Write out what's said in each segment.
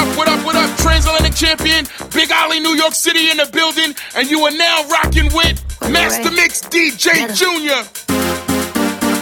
up, what up, what up? Transatlantic champion, Big Ollie, New York City in the building, and you are now rocking with Master Mix DJ Junior.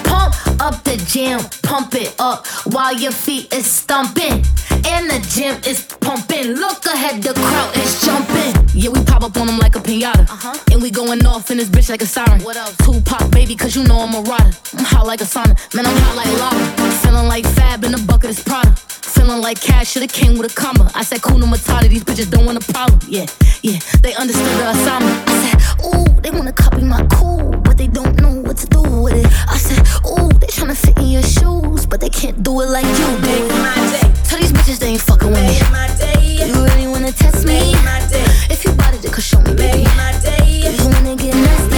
Pump up the jam, pump it up while your feet is stumping. And the gym is pumping. Look ahead, the crowd is jumping. Yeah, we pop up on them like a pinata. Uh-huh. And we going off in this bitch like a siren. What else? Tupac, baby, cause you know I'm a rider. I'm hot like a sauna. Man, I'm hot like lava. Feeling like Fab in the bucket is Prada. Feeling like cash should've came with a comma. I said, Kuna Matata, these bitches don't want a problem. Yeah, yeah, they understood the assignment. I said, ooh, they wanna copy my cool, but they don't know what to do with it. I said, ooh, they tryna fit in your shoes, but they can't do it like you do Make my day, Tell these bitches they ain't fucking with me. You really wanna test me? make my day, If you bought it, could show me, baby. make my day, You wanna get nasty?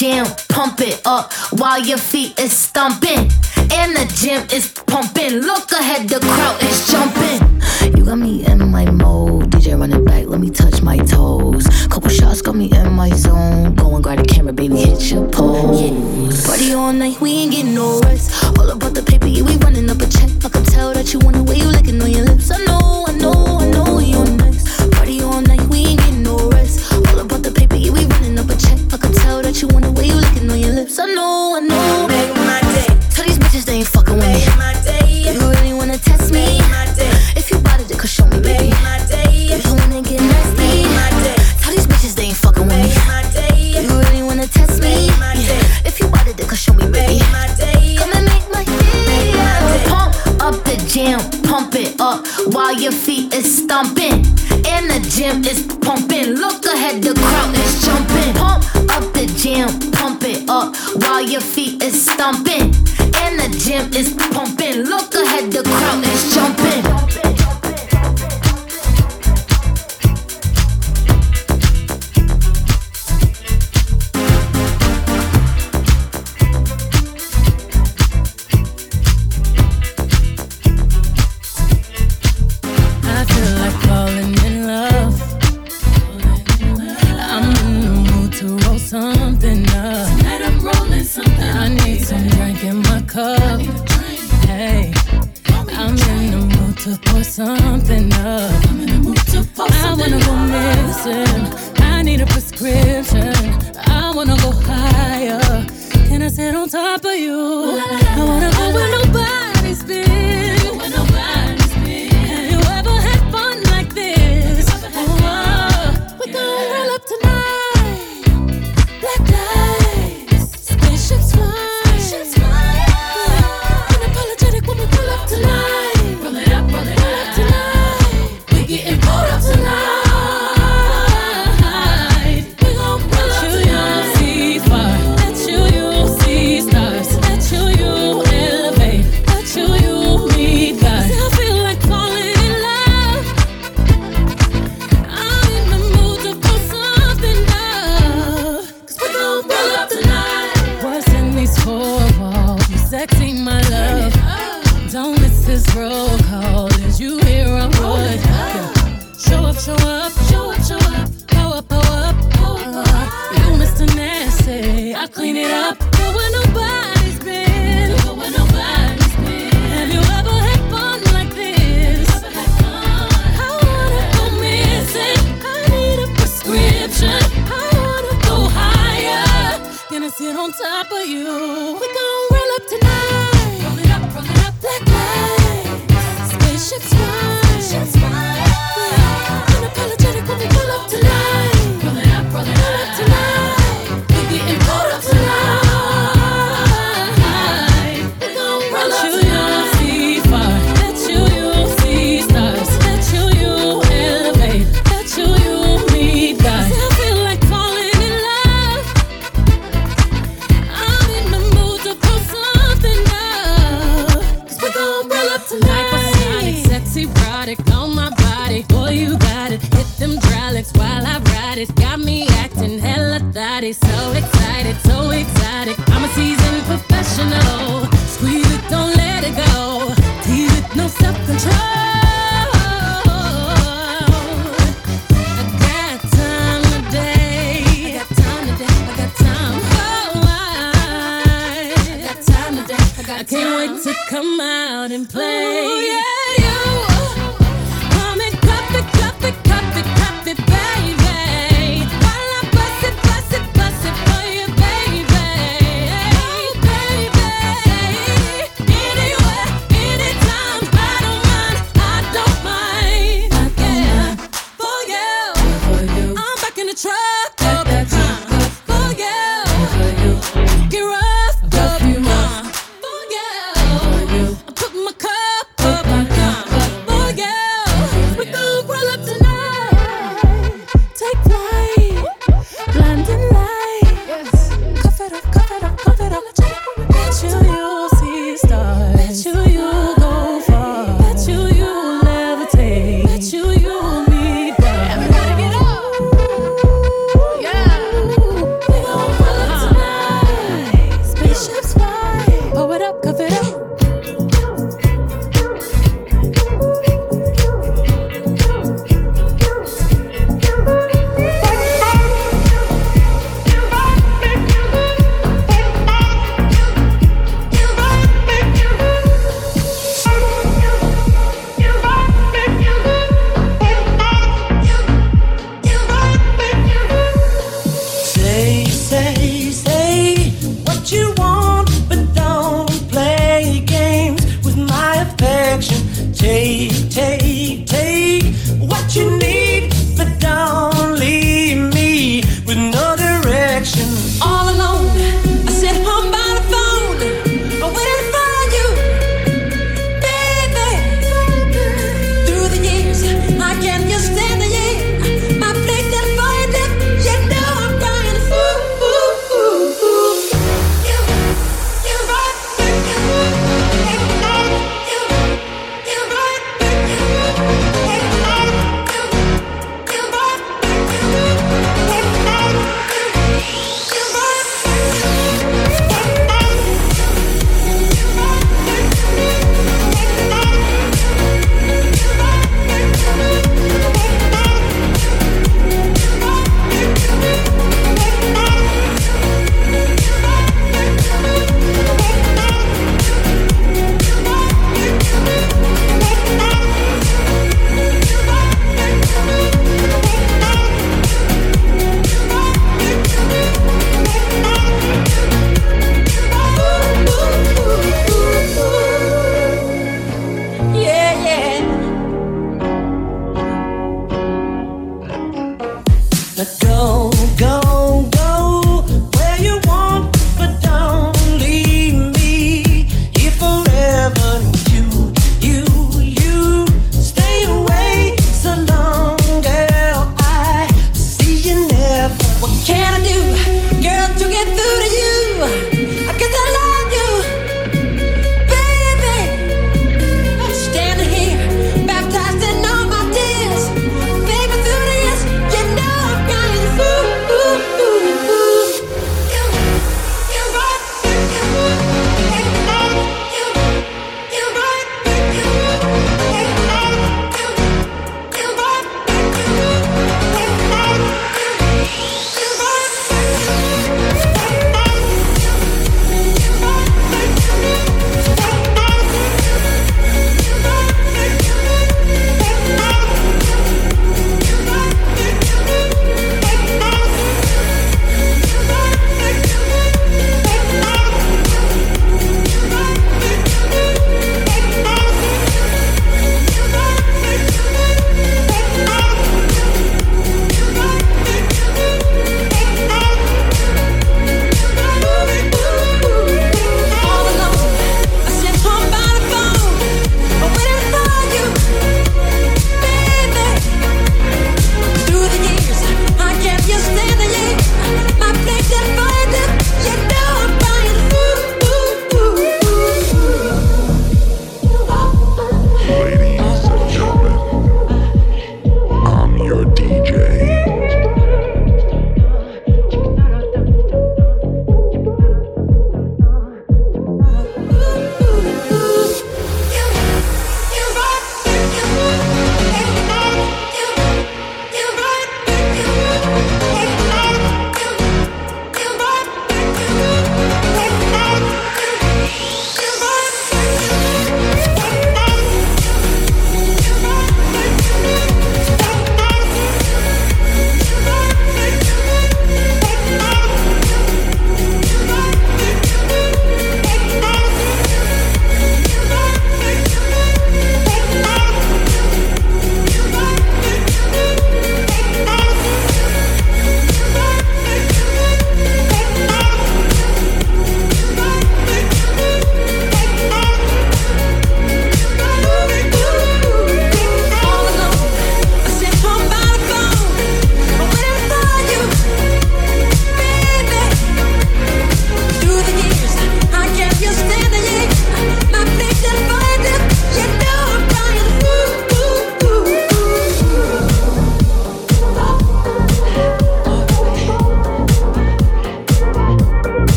Jam, pump it up while your feet is stumping. And the gym is pumping. Look ahead, the crowd is jumping. You got me in my mode. DJ run it back, let me touch my toes. Couple shots got me in my zone. Go and grab the camera, baby, hit your pose. Party all night, we ain't getting no rest. All about the paper, yeah, we running up a check. I can tell that you want the way you licking on your lips. I know, I know, I know you're can tell that you want the way you licking on your lips. I know, I know. make my day, Tell these bitches they ain't fucking with me. make my day, You really wanna test me? make my day, If you bought it, then could show me, baby. make my day, You wanna get nasty? make my day, Tell these bitches they ain't fucking with me. make my day, You really wanna test me? Make my day. If you bought it, then show me, baby. make my day, Come and make my day. my day. Pump up the jam, pump it up while your feet is stumping. And the gym is pumping. Look ahead, the crowd is jumping. Pump up the jam, pump it up while your feet is stumping. And the gym is pumping. Look ahead, the crowd is jumping. Need some drink in my cup. Hey, I'm in the mood to pour something up. I wanna go missing. I need a prescription. I wanna go higher. Can I sit on top of you? I wanna go where nobody's been.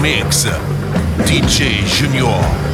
Mix, DJ Junior.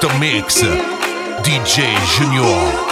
Master Mix, DJ Junior.